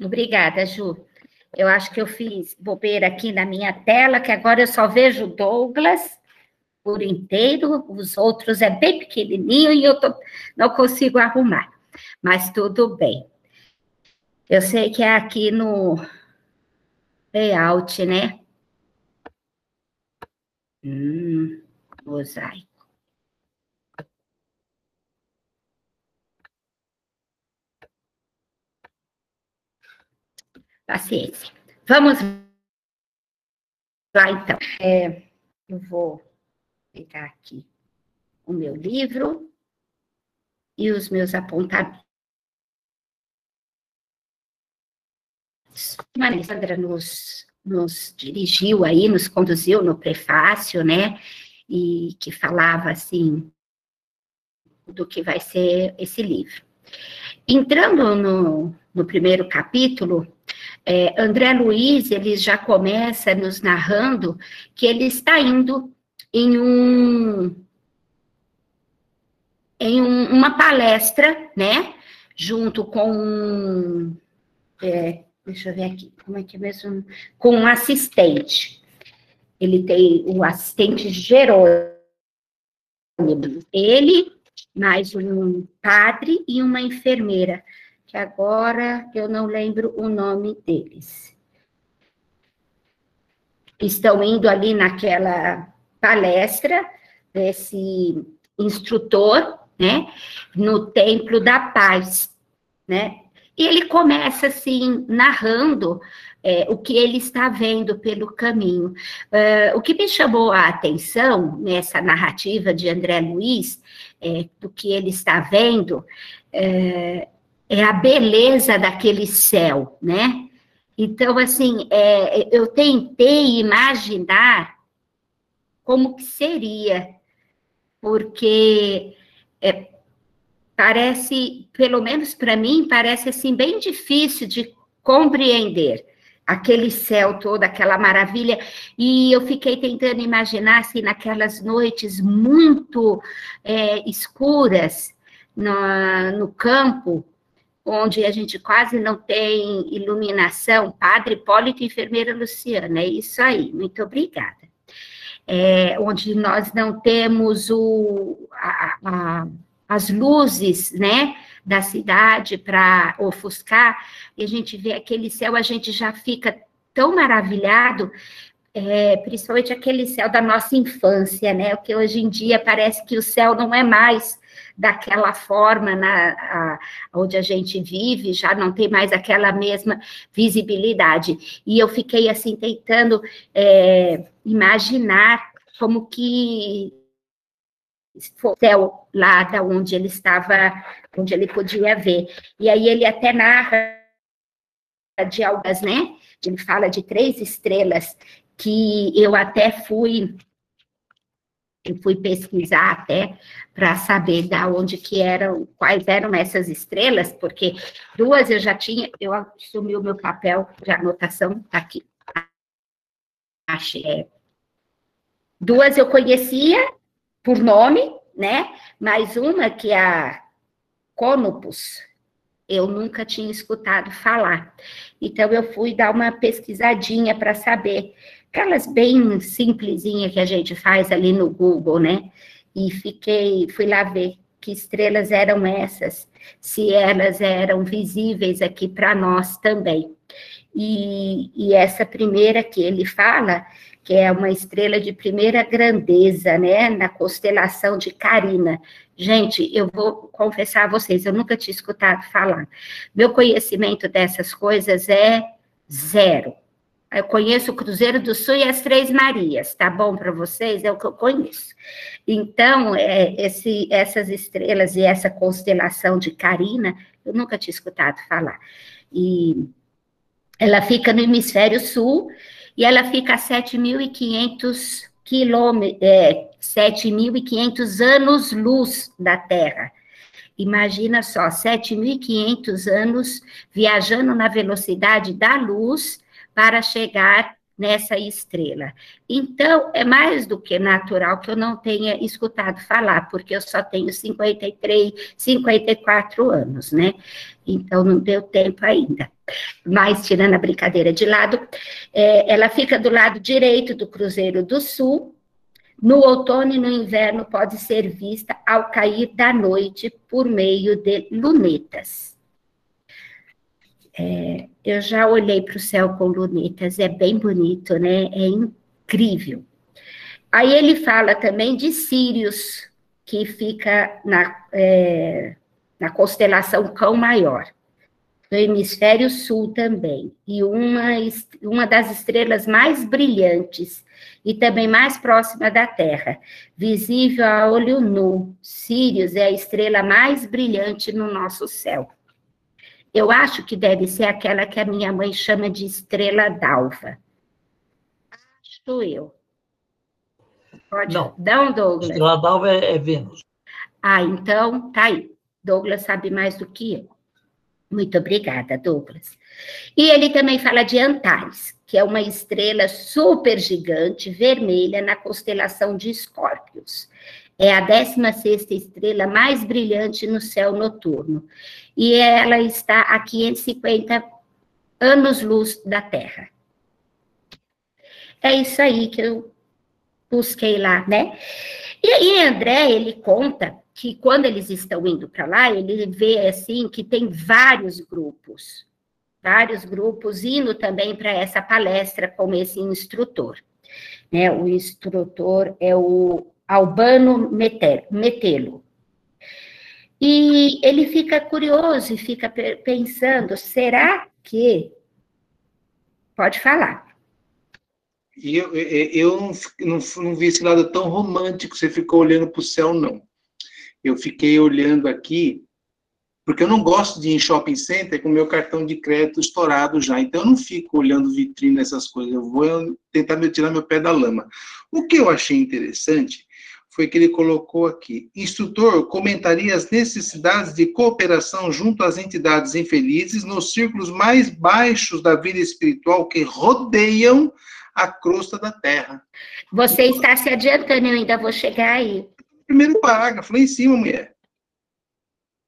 Obrigada, Ju. Eu acho que eu fiz bobeira aqui na minha tela, que agora eu só vejo Douglas por inteiro, os outros é bem pequenininho e eu tô, não consigo arrumar, mas tudo bem. Eu sei que é aqui no layout, né? Hum, mosaico. Paciência. Vamos lá, então. É, eu vou pegar aqui o meu livro e os meus apontamentos. A Alessandra nos, nos dirigiu aí, nos conduziu no prefácio, né? E que falava assim do que vai ser esse livro. Entrando no, no primeiro capítulo, é, André Luiz, ele já começa nos narrando que ele está indo em um em um, uma palestra, né, junto com é, deixa eu ver aqui, como é que é mesmo, com um assistente. Ele tem o assistente Jerônimo, ele, mais um padre e uma enfermeira, que agora eu não lembro o nome deles. Estão indo ali naquela palestra desse instrutor, né, no Templo da Paz, né, e ele começa assim, narrando é, o que ele está vendo pelo caminho. Uh, o que me chamou a atenção nessa narrativa de André Luiz, é, do que ele está vendo, é, é, a beleza daquele céu, né? Então, assim, é, eu tentei imaginar como que seria, porque é, parece, pelo menos para mim, parece assim bem difícil de compreender aquele céu todo, aquela maravilha, e eu fiquei tentando imaginar assim naquelas noites muito é, escuras no, no campo, onde a gente quase não tem iluminação, Padre Hipólito e Enfermeira Luciana, é isso aí, muito obrigada. É, onde nós não temos o, a, a as luzes, né, da cidade para ofuscar, e a gente vê aquele céu, a gente já fica tão maravilhado, é, principalmente aquele céu da nossa infância, né, que hoje em dia parece que o céu não é mais daquela forma na, a, onde a gente vive, já não tem mais aquela mesma visibilidade. E eu fiquei assim tentando é, imaginar como que céu lá da onde ele estava, onde ele podia ver. E aí ele até narra de algas, né? Ele fala de três estrelas que eu até fui eu fui pesquisar até para saber da onde que eram, quais eram essas estrelas, porque duas eu já tinha, eu assumi o meu papel de anotação, tá aqui. Achei. Duas eu conhecia por nome, né? Mas uma que é a Conopus, eu nunca tinha escutado falar. Então, eu fui dar uma pesquisadinha para saber, aquelas bem simplesinha que a gente faz ali no Google, né? E fiquei, fui lá ver que estrelas eram essas, se elas eram visíveis aqui para nós também. E, e essa primeira que ele fala que é uma estrela de primeira grandeza, né, na constelação de Carina. Gente, eu vou confessar a vocês, eu nunca tinha escutado falar. Meu conhecimento dessas coisas é zero. Eu conheço o Cruzeiro do Sul e as Três Marias, tá bom para vocês? É o que eu conheço. Então, é, esse, essas estrelas e essa constelação de Carina, eu nunca tinha escutado falar. E ela fica no hemisfério sul e ela fica a 7.500 quilômetros, é, 7.500 anos-luz da Terra. Imagina só, 7.500 anos viajando na velocidade da luz para chegar nessa estrela. Então, é mais do que natural que eu não tenha escutado falar, porque eu só tenho 53, 54 anos, né? Então, não deu tempo ainda. Mas, tirando a brincadeira de lado, é, ela fica do lado direito do Cruzeiro do Sul. No outono e no inverno pode ser vista ao cair da noite por meio de lunetas. É, eu já olhei para o céu com lunetas, é bem bonito, né? É incrível. Aí ele fala também de Sírios, que fica na, é, na constelação Cão Maior, do hemisfério sul também, e uma, uma das estrelas mais brilhantes e também mais próxima da Terra, visível a olho nu. Sírios é a estrela mais brilhante no nosso céu. Eu acho que deve ser aquela que a minha mãe chama de estrela d'alva. Acho eu. Pode não. Não, Douglas. Estrela d'alva é, é Vênus. Ah, então, tá aí. Douglas sabe mais do que eu. Muito obrigada, Douglas. E ele também fala de Antares, que é uma estrela super gigante, vermelha, na constelação de Escórpios. É a 16 estrela mais brilhante no céu noturno. E ela está a 550 anos-luz da Terra. É isso aí que eu busquei lá, né? E aí, André, ele conta que quando eles estão indo para lá, ele vê assim que tem vários grupos, vários grupos indo também para essa palestra com esse instrutor. Né? O instrutor é o Albano Metelo. E ele fica curioso e fica pensando: será que. Pode falar. Eu, eu não, não, não vi esse lado tão romântico, você ficou olhando para o céu, não. Eu fiquei olhando aqui, porque eu não gosto de ir em shopping center com meu cartão de crédito estourado já, então eu não fico olhando vitrine, essas coisas, eu vou tentar me tirar meu pé da lama. O que eu achei interessante foi que ele colocou aqui: instrutor comentaria as necessidades de cooperação junto às entidades infelizes nos círculos mais baixos da vida espiritual que rodeiam a crosta da Terra. Você está se adiantando, eu ainda vou chegar aí. Primeiro parágrafo, lá em cima, mulher.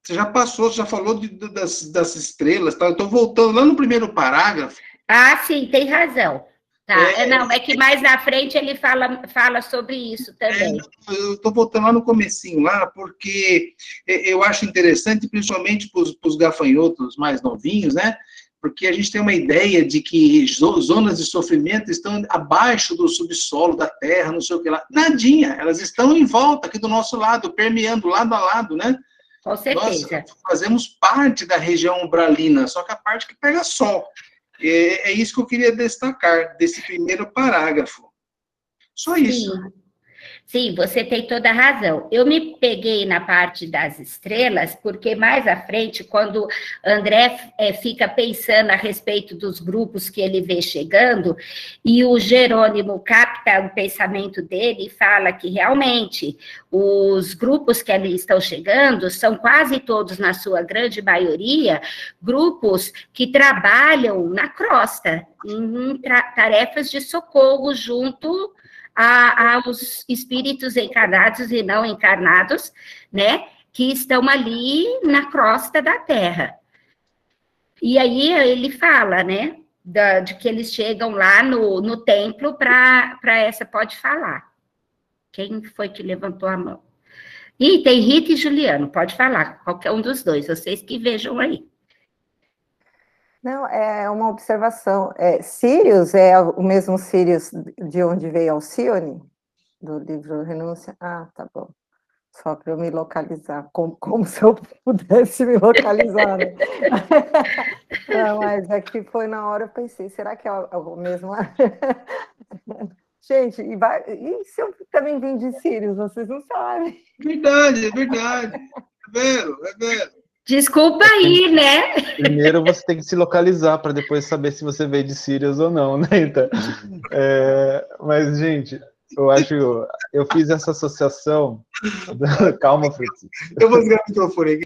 Você já passou, você já falou de, das, das estrelas, tá? Eu estou voltando lá no primeiro parágrafo. Ah, sim, tem razão. Tá. É, não, é que mais na frente ele fala, fala sobre isso também. É, eu estou voltando lá no comecinho, lá, porque eu acho interessante, principalmente para os gafanhotos mais novinhos, né? Porque a gente tem uma ideia de que zonas de sofrimento estão abaixo do subsolo da terra, não sei o que lá. Nadinha, elas estão em volta aqui do nosso lado, permeando lado a lado, né? Com certeza. Nós fazemos parte da região umbralina, só que a parte que pega sol. É, é isso que eu queria destacar desse primeiro parágrafo. Só isso. Sim. Sim, você tem toda a razão. Eu me peguei na parte das estrelas, porque mais à frente, quando André é, fica pensando a respeito dos grupos que ele vê chegando, e o Jerônimo capta o pensamento dele e fala que realmente os grupos que ali estão chegando são quase todos, na sua grande maioria, grupos que trabalham na crosta, em tarefas de socorro junto a, aos espíritos encarnados e não encarnados, né, que estão ali na crosta da Terra. E aí ele fala, né, da, de que eles chegam lá no, no templo para essa, pode falar. Quem foi que levantou a mão? E tem Rita e Juliano, pode falar, qualquer um dos dois, vocês que vejam aí. Não, é uma observação. É, Sirius é o mesmo Sirius de onde veio Alcione, do livro Renúncia? Ah, tá bom. Só para eu me localizar, como, como se eu pudesse me localizar. Né? Não, mas aqui é foi na hora eu pensei, será que é o mesmo? Gente, e, vai, e se eu também vim de Sirius, vocês não sabem. Verdade, é verdade. É vero, é vero. Desculpa aí, né? Primeiro você tem que se localizar para depois saber se você veio de Sirius ou não, né? Então, é, mas, gente, eu acho. Eu fiz essa associação. Calma, Fritz. Eu vou ligar o microfone aqui.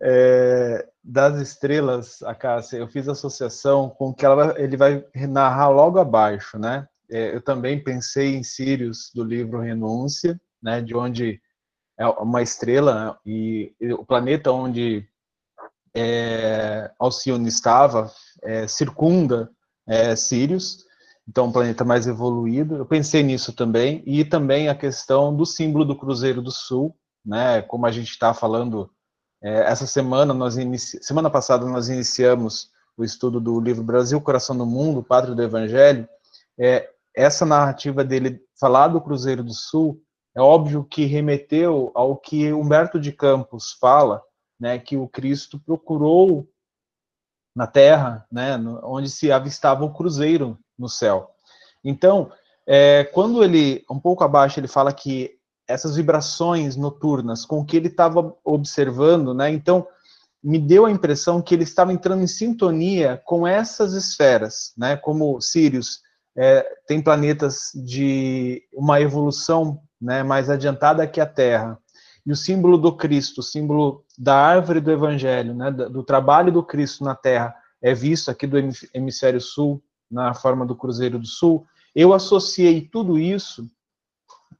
É, das estrelas, a Cássia, eu fiz associação com que ela, ele vai narrar logo abaixo, né? É, eu também pensei em Sirius do livro Renúncia, né? De onde é uma estrela e, e o planeta onde é, Alcione estava é, circunda é, Sirius, então um planeta mais evoluído. Eu pensei nisso também e também a questão do símbolo do Cruzeiro do Sul, né? Como a gente está falando é, essa semana, nós inici... semana passada nós iniciamos o estudo do livro Brasil, Coração do Mundo, Pátrio do Evangelho. É, essa narrativa dele falar do Cruzeiro do Sul é óbvio que remeteu ao que Humberto de Campos fala, né, que o Cristo procurou na Terra, né, onde se avistava o cruzeiro no céu. Então, é, quando ele, um pouco abaixo, ele fala que essas vibrações noturnas com que ele estava observando, né? Então, me deu a impressão que ele estava entrando em sintonia com essas esferas, né? Como Sirius é, tem planetas de uma evolução né, mais adiantada que a Terra. E o símbolo do Cristo, o símbolo da árvore do Evangelho, né, do trabalho do Cristo na Terra, é visto aqui do hemisfério sul, na forma do Cruzeiro do Sul. Eu associei tudo isso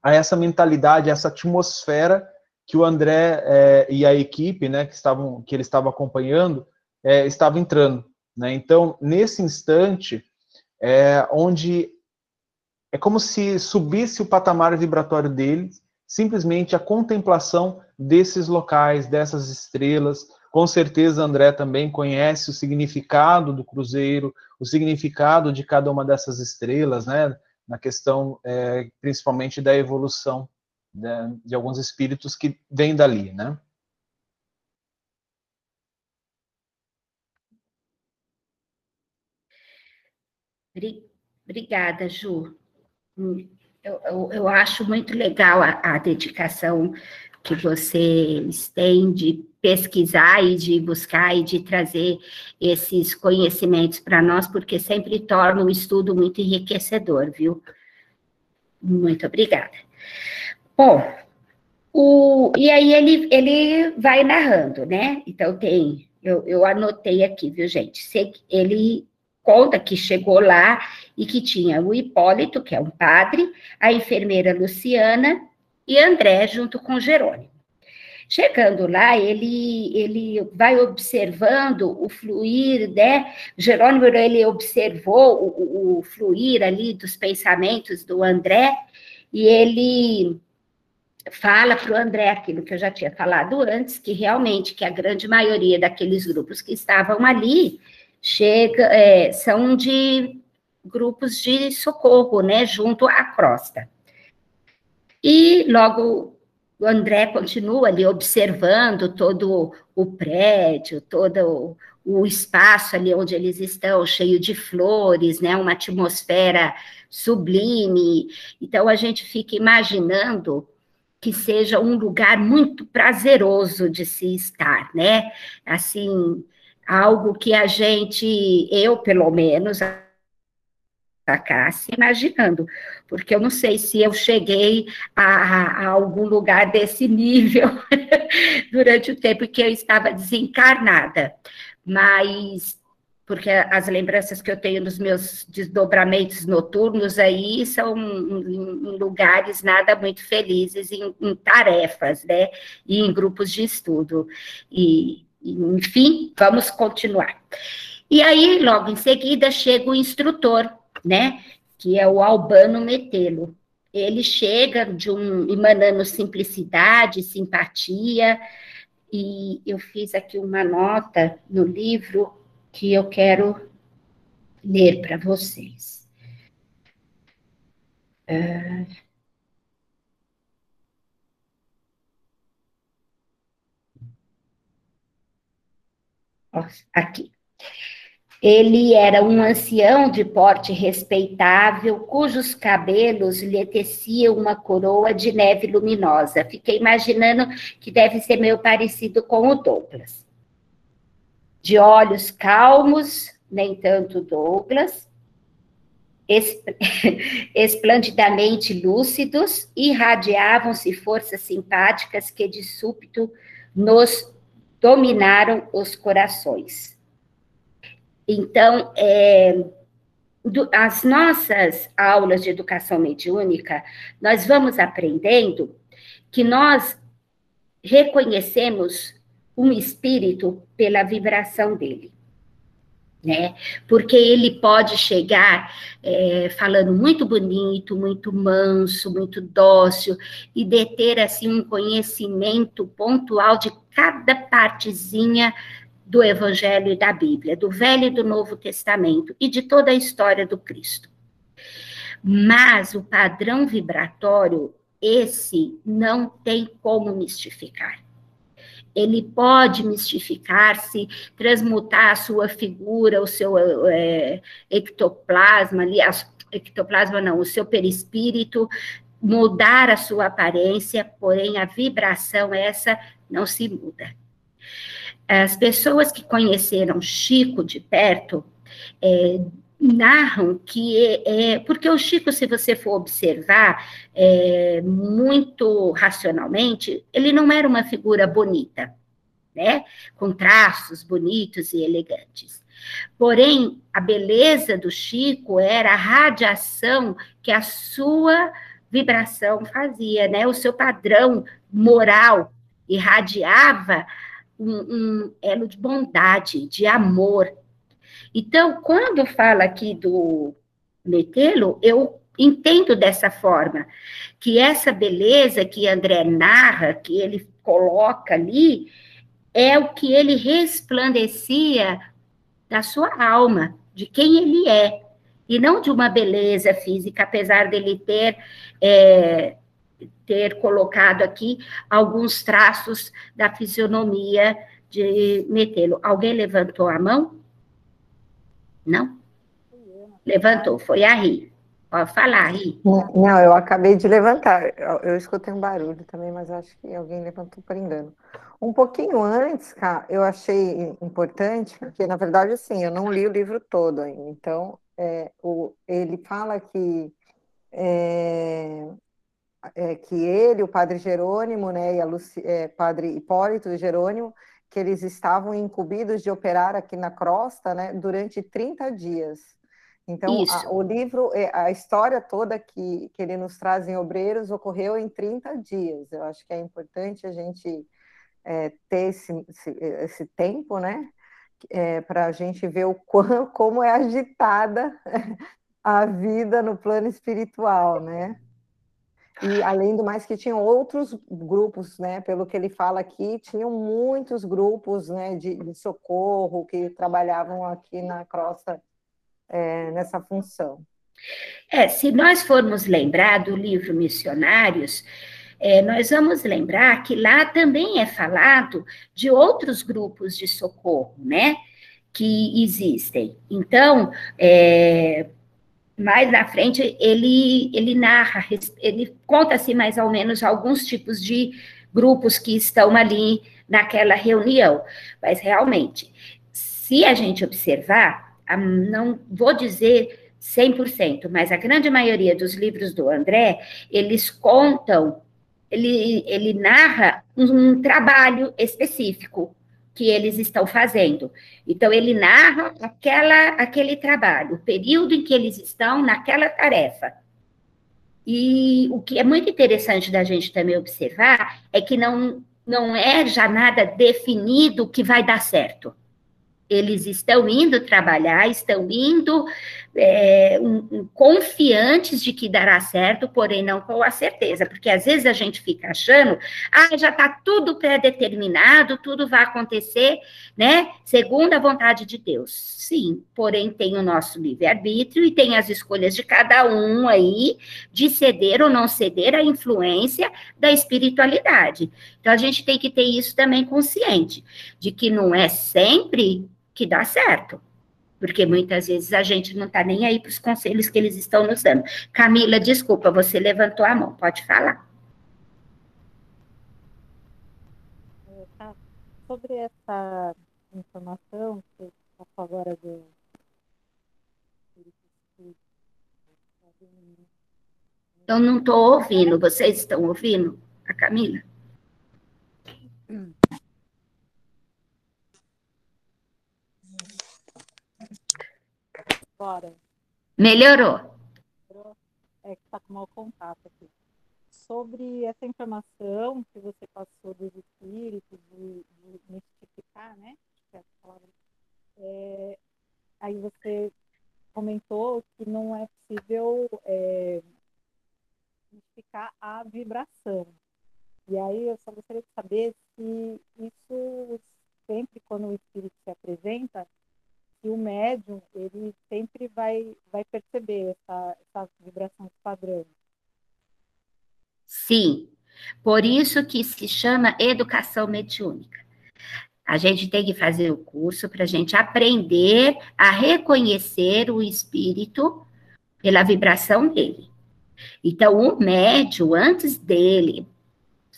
a essa mentalidade, a essa atmosfera que o André é, e a equipe, né, que estavam, que ele estava acompanhando, é, estava entrando, né? Então, nesse instante, é, onde é como se subisse o patamar vibratório dele, simplesmente a contemplação desses locais, dessas estrelas. Com certeza, André também conhece o significado do cruzeiro, o significado de cada uma dessas estrelas, né? na questão é, principalmente da evolução né, de alguns espíritos que vêm dali, né? Obrigada, Ju. Eu, eu, eu acho muito legal a, a dedicação que vocês têm de pesquisar e de buscar e de trazer esses conhecimentos para nós, porque sempre torna o estudo muito enriquecedor, viu? Muito obrigada. Bom, o, e aí ele, ele vai narrando, né? Então tem, eu, eu anotei aqui, viu, gente? Ele conta que chegou lá e que tinha o Hipólito, que é um padre, a enfermeira Luciana e André junto com Jerônimo. Chegando lá, ele, ele vai observando o fluir, né? Jerônimo, ele observou o, o fluir ali dos pensamentos do André, e ele fala para o André aquilo que eu já tinha falado antes, que realmente que a grande maioria daqueles grupos que estavam ali chega, é, são de grupos de socorro, né, junto à crosta. E logo o André continua ali observando todo o prédio, todo o espaço ali onde eles estão, cheio de flores, né? Uma atmosfera sublime. Então a gente fica imaginando que seja um lugar muito prazeroso de se estar, né? Assim, algo que a gente, eu pelo menos, a imaginando, porque eu não sei se eu cheguei a, a algum lugar desse nível durante o tempo que eu estava desencarnada, mas porque as lembranças que eu tenho dos meus desdobramentos noturnos aí são em, lugares nada muito felizes, em, em tarefas, né, e em grupos de estudo, e, enfim, vamos continuar. E aí, logo em seguida, chega o instrutor, né? Que é o Albano Metelo. Ele chega de um emanando simplicidade, simpatia, e eu fiz aqui uma nota no livro que eu quero ler para vocês. Uh... Aqui. Ele era um ancião de porte respeitável, cujos cabelos lhe teciam uma coroa de neve luminosa. Fiquei imaginando que deve ser meio parecido com o Douglas. De olhos calmos, nem tanto Douglas, esplendidamente lúcidos, irradiavam-se forças simpáticas que de súbito nos dominaram os corações. Então, é, do, as nossas aulas de educação mediúnica, nós vamos aprendendo que nós reconhecemos um espírito pela vibração dele né? Porque ele pode chegar é, falando muito bonito, muito manso, muito dócil, e deter, assim, um conhecimento pontual de cada partezinha do Evangelho e da Bíblia, do Velho e do Novo Testamento, e de toda a história do Cristo. Mas o padrão vibratório, esse não tem como mistificar ele pode mistificar-se, transmutar a sua figura, o seu é, ectoplasma ali, a, ectoplasma não, o seu perispírito, mudar a sua aparência, porém a vibração essa não se muda. As pessoas que conheceram Chico de perto é, narram que é, é, porque o Chico, se você for observar é, muito racionalmente, ele não era uma figura bonita, né? Com traços bonitos e elegantes. Porém, a beleza do Chico era a radiação que a sua vibração fazia, né? O seu padrão moral irradiava um, um elo de bondade, de amor, então, quando fala aqui do metê-lo, eu entendo dessa forma, que essa beleza que André narra, que ele coloca ali, é o que ele resplandecia da sua alma, de quem ele é, e não de uma beleza física, apesar dele ter é, ter colocado aqui alguns traços da fisionomia de Metelo. Alguém levantou a mão? Não? Levantou, foi a Ri. Pode falar, Ri. Não, eu acabei de levantar. Eu, eu escutei um barulho também, mas acho que alguém levantou por engano. Um pouquinho antes, cara, eu achei importante, porque na verdade, assim, eu não li o livro todo ainda. Então, é, o, ele fala que é, é, que ele, o padre Jerônimo, né, e a Luci, é, padre Hipólito Jerônimo, que eles estavam incumbidos de operar aqui na crosta né, durante 30 dias. Então, a, o livro, é, a história toda que, que ele nos traz em Obreiros ocorreu em 30 dias. Eu acho que é importante a gente é, ter esse, esse, esse, tempo, né? É, para a gente ver o quão, como é agitada a vida no plano espiritual, né? E além do mais que tinham outros grupos, né? Pelo que ele fala aqui, tinham muitos grupos, né? De, de socorro que trabalhavam aqui na crosta é, nessa função. É, se nós formos lembrar do livro Missionários, é, nós vamos lembrar que lá também é falado de outros grupos de socorro, né? Que existem. Então, é, mais na frente ele, ele narra, ele conta-se mais ou menos alguns tipos de grupos que estão ali naquela reunião. Mas realmente, se a gente observar, não vou dizer 100%, mas a grande maioria dos livros do André, eles contam, ele, ele narra um trabalho específico, que eles estão fazendo. Então, ele narra aquela, aquele trabalho, o período em que eles estão naquela tarefa. E o que é muito interessante da gente também observar é que não, não é já nada definido que vai dar certo. Eles estão indo trabalhar, estão indo é, um, um, confiantes de que dará certo, porém não com a certeza, porque às vezes a gente fica achando, ah, já está tudo pré-determinado, tudo vai acontecer, né, segundo a vontade de Deus. Sim, porém tem o nosso livre-arbítrio e tem as escolhas de cada um aí, de ceder ou não ceder à influência da espiritualidade. Então a gente tem que ter isso também consciente, de que não é sempre que dá certo porque muitas vezes a gente não está nem aí para os conselhos que eles estão nos dando. Camila, desculpa, você levantou a mão, pode falar. Tá. Sobre essa informação que está agora do. Eu não estou ouvindo, vocês estão ouvindo? A Camila? Agora? Melhorou. É que está com mau contato aqui. Sobre essa informação que você passou dos espíritos, de, de mistificar, né? É, é, aí você comentou que não é possível é, mistificar a vibração. E aí eu só gostaria de saber se isso sempre quando o espírito se apresenta, se o médium ele sempre vai vai perceber essa, essa vibração padrão. Sim, por isso que se chama educação mediúnica. A gente tem que fazer o curso para a gente aprender a reconhecer o espírito pela vibração dele. Então, o médium, antes dele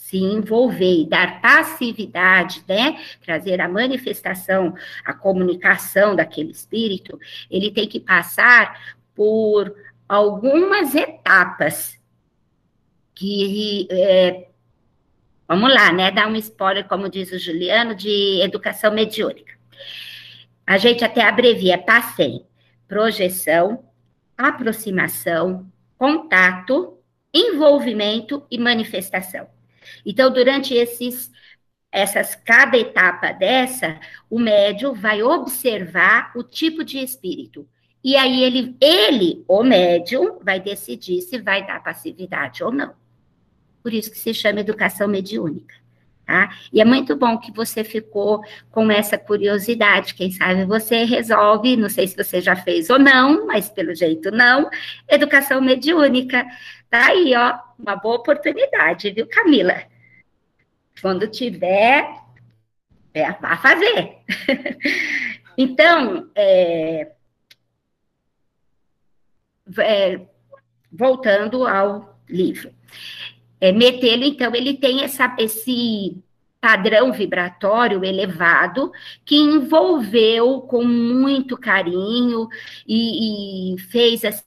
se envolver e dar passividade, né, trazer a manifestação, a comunicação daquele espírito, ele tem que passar por algumas etapas que é, vamos lá, né? Dar um spoiler, como diz o Juliano, de educação mediúnica. A gente até abrevia PASSEM, projeção, aproximação, contato, envolvimento e manifestação. Então, durante esses essas cada etapa dessa, o médium vai observar o tipo de espírito. E aí ele, ele, o médium, vai decidir se vai dar passividade ou não. Por isso que se chama educação mediúnica. Tá? E é muito bom que você ficou com essa curiosidade. Quem sabe você resolve, não sei se você já fez ou não, mas pelo jeito não, educação mediúnica. Tá aí, ó, uma boa oportunidade, viu, Camila? Quando tiver, é, vá fazer. então, é, é, voltando ao livro. É, metê-lo, então, ele tem essa, esse padrão vibratório elevado que envolveu com muito carinho e, e fez assim,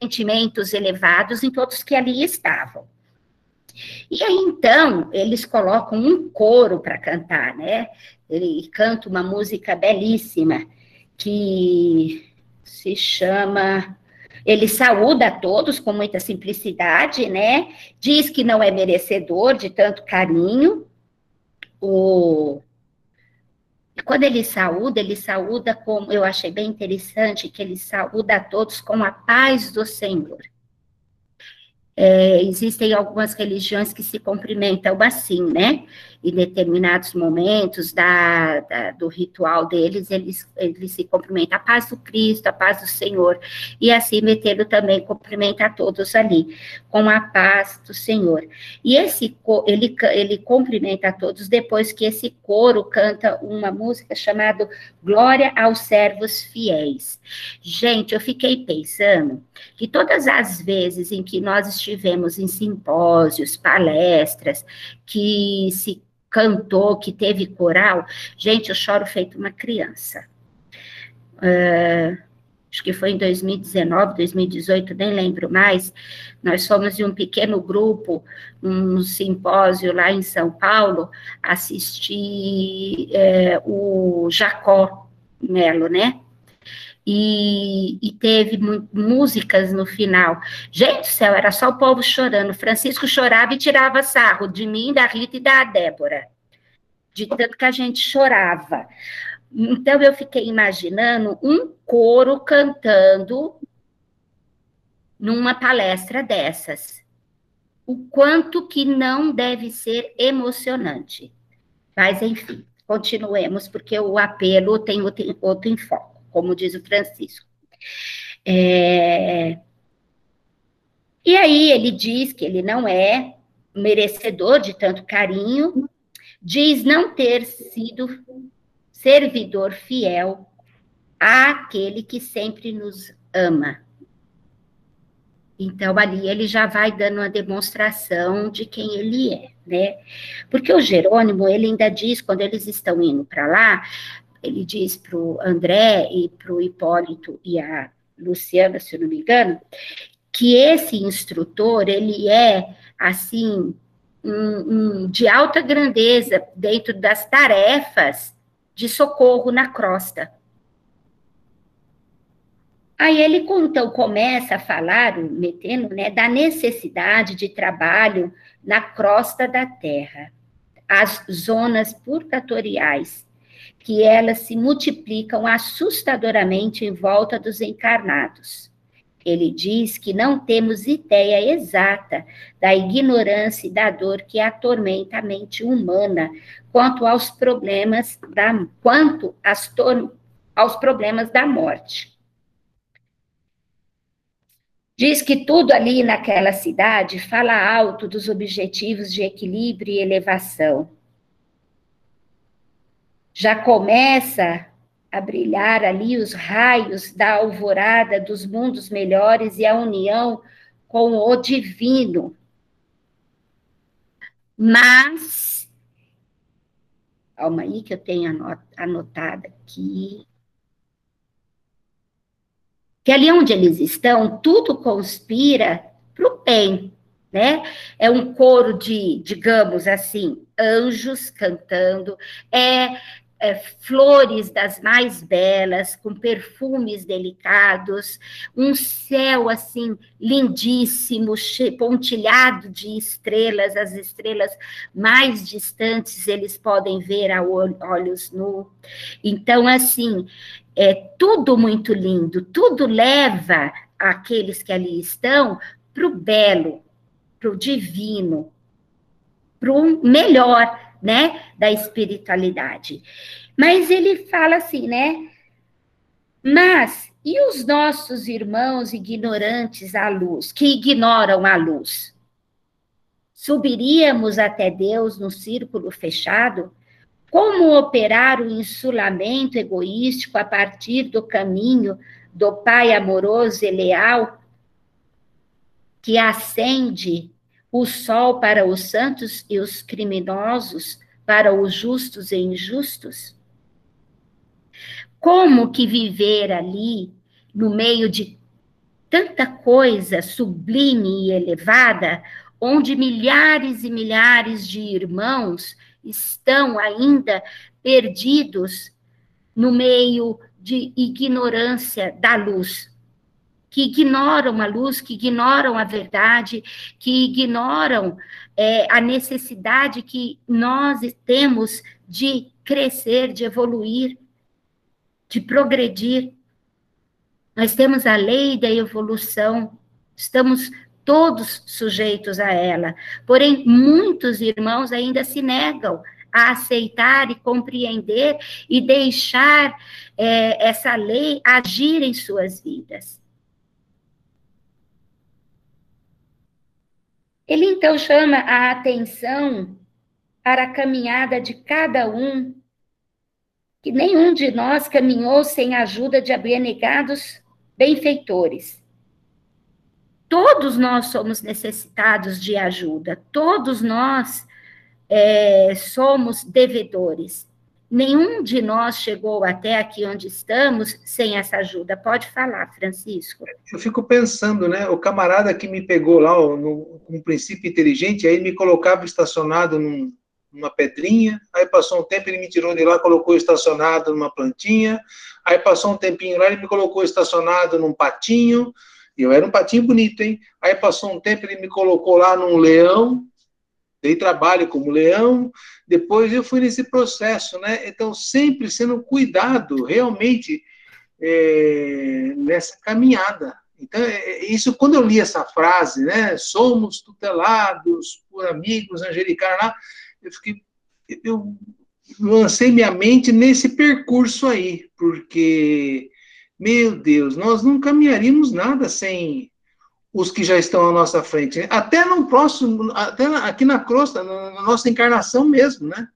sentimentos elevados em todos que ali estavam. E aí, então, eles colocam um coro para cantar, né? Ele canta uma música belíssima que se chama. Ele saúda a todos com muita simplicidade, né? Diz que não é merecedor de tanto carinho. O... Quando ele saúda, ele saúda como eu achei bem interessante que ele saúda a todos com a paz do Senhor. É, existem algumas religiões que se cumprimentam assim, né? Em determinados momentos da, da, do ritual deles, eles, eles se cumprimentam a paz do Cristo, a paz do Senhor. E assim Metelo também cumprimenta a todos ali, com a paz do Senhor. E esse ele, ele cumprimenta a todos depois que esse coro canta uma música chamada Glória aos Servos Fiéis. Gente, eu fiquei pensando que todas as vezes em que nós estivemos em simpósios, palestras, que se cantou, que teve coral, gente, eu choro feito uma criança. Uh, acho que foi em 2019, 2018, nem lembro mais, nós fomos em um pequeno grupo, um simpósio lá em São Paulo, assistir é, o Jacó Melo, né? E, e teve músicas no final. Gente do céu, era só o povo chorando. Francisco chorava e tirava sarro de mim, da Rita e da Débora, de tanto que a gente chorava. Então eu fiquei imaginando um coro cantando numa palestra dessas. O quanto que não deve ser emocionante. Mas enfim, continuemos, porque o apelo tem outro, outro enfoque como diz o Francisco. É... E aí ele diz que ele não é merecedor de tanto carinho, diz não ter sido servidor fiel àquele que sempre nos ama. Então, ali ele já vai dando uma demonstração de quem ele é, né? Porque o Jerônimo, ele ainda diz, quando eles estão indo para lá, ele diz para o André e para o Hipólito e a Luciana, se eu não me engano, que esse instrutor, ele é, assim, um, um, de alta grandeza dentro das tarefas de socorro na crosta. Aí ele então começa a falar, metendo, né, da necessidade de trabalho na crosta da terra, as zonas purgatoriais, que elas se multiplicam assustadoramente em volta dos encarnados. Ele diz que não temos ideia exata da ignorância e da dor que atormenta a mente humana quanto aos problemas da quanto às, aos problemas da morte. Diz que tudo ali naquela cidade fala alto dos objetivos de equilíbrio e elevação. Já começa a brilhar ali os raios da alvorada dos mundos melhores e a união com o divino. Mas, calma aí que eu tenho anotada aqui que ali onde eles estão, tudo conspira para o bem, né? É um coro de, digamos assim, anjos cantando, é, é, flores das mais belas, com perfumes delicados, um céu assim lindíssimo, pontilhado de estrelas, as estrelas mais distantes eles podem ver a olhos nu. Então, assim, é tudo muito lindo, tudo leva aqueles que ali estão para o belo, para o divino, para o melhor, né, da espiritualidade. Mas ele fala assim, né? Mas e os nossos irmãos ignorantes à luz, que ignoram a luz? Subiríamos até Deus no círculo fechado? Como operar o insulamento egoístico a partir do caminho do Pai amoroso e leal, que acende o sol para os santos e os criminosos, para os justos e injustos? Como que viver ali, no meio de tanta coisa sublime e elevada, onde milhares e milhares de irmãos estão ainda perdidos no meio de ignorância da luz, que ignoram a luz, que ignoram a verdade, que ignoram é, a necessidade que nós temos de crescer, de evoluir, de progredir. Nós temos a lei da evolução, estamos todos sujeitos a ela. Porém, muitos irmãos ainda se negam a aceitar e compreender e deixar é, essa lei agir em suas vidas. Ele então chama a atenção para a caminhada de cada um, que nenhum de nós caminhou sem a ajuda de abnegados benfeitores todos nós somos necessitados de ajuda, todos nós é, somos devedores. Nenhum de nós chegou até aqui onde estamos sem essa ajuda. Pode falar, Francisco. Eu fico pensando, né? O camarada que me pegou lá no, um princípio inteligente, aí me colocava estacionado num, numa pedrinha, aí passou um tempo, ele me tirou de lá, colocou estacionado numa plantinha, aí passou um tempinho lá, ele me colocou estacionado num patinho, eu era um patinho bonito, hein? Aí passou um tempo, ele me colocou lá num leão, dei trabalho como leão, depois eu fui nesse processo, né? Então, sempre sendo cuidado, realmente, é, nessa caminhada. Então, é, é, isso, quando eu li essa frase, né? Somos tutelados por amigos angelicanos lá, eu fiquei. Eu lancei minha mente nesse percurso aí, porque meu Deus, nós não caminharíamos nada sem os que já estão à nossa frente. Até no próximo, até aqui na crosta, na nossa encarnação mesmo, né?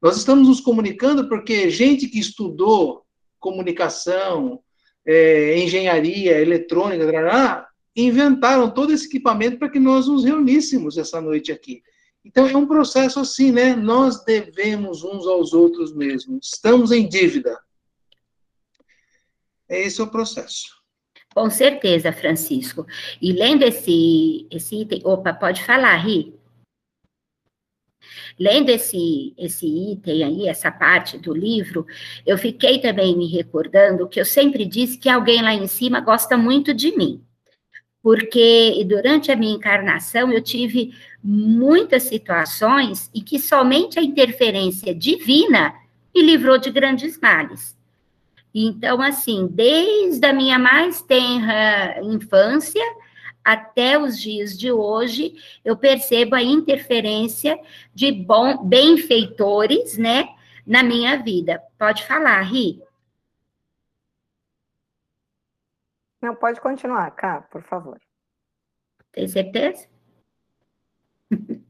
Nós estamos nos comunicando porque gente que estudou comunicação, é, engenharia, eletrônica, inventaram todo esse equipamento para que nós nos reuníssemos essa noite aqui. Então é um processo assim, né? Nós devemos uns aos outros mesmos. Estamos em dívida. Esse é o processo. Com certeza, Francisco. E lendo esse, esse item. Opa, pode falar, Ri. Lendo esse, esse item aí, essa parte do livro, eu fiquei também me recordando que eu sempre disse que alguém lá em cima gosta muito de mim. Porque durante a minha encarnação eu tive muitas situações e que somente a interferência divina me livrou de grandes males. Então, assim, desde a minha mais tenra infância até os dias de hoje, eu percebo a interferência de bom, benfeitores, né, na minha vida. Pode falar, Ri. Não, pode continuar, cá, por favor. Tem certeza?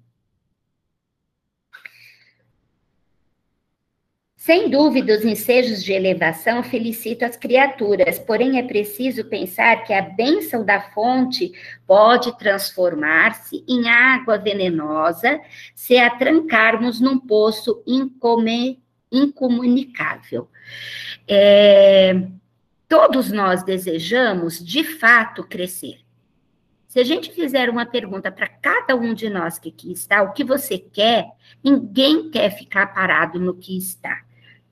Sem dúvida, os ensejos de elevação felicitam as criaturas, porém é preciso pensar que a bênção da fonte pode transformar-se em água venenosa se a trancarmos num poço income, incomunicável. É, todos nós desejamos, de fato, crescer. Se a gente fizer uma pergunta para cada um de nós que aqui está, o que você quer, ninguém quer ficar parado no que está.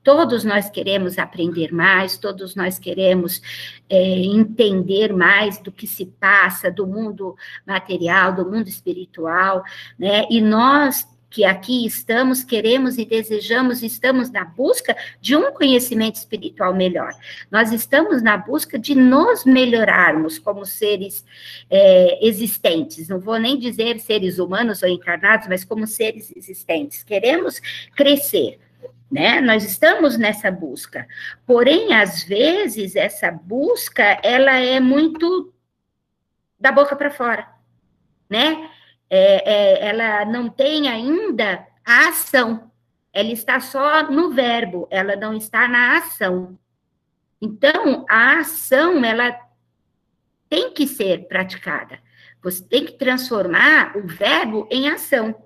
Todos nós queremos aprender mais, todos nós queremos é, entender mais do que se passa, do mundo material, do mundo espiritual, né? E nós que aqui estamos, queremos e desejamos, estamos na busca de um conhecimento espiritual melhor. Nós estamos na busca de nos melhorarmos como seres é, existentes. Não vou nem dizer seres humanos ou encarnados, mas como seres existentes. Queremos crescer né? Nós estamos nessa busca. Porém, às vezes, essa busca, ela é muito da boca para fora, né? É, é, ela não tem ainda a ação. Ela está só no verbo, ela não está na ação. Então, a ação, ela tem que ser praticada. Você tem que transformar o verbo em ação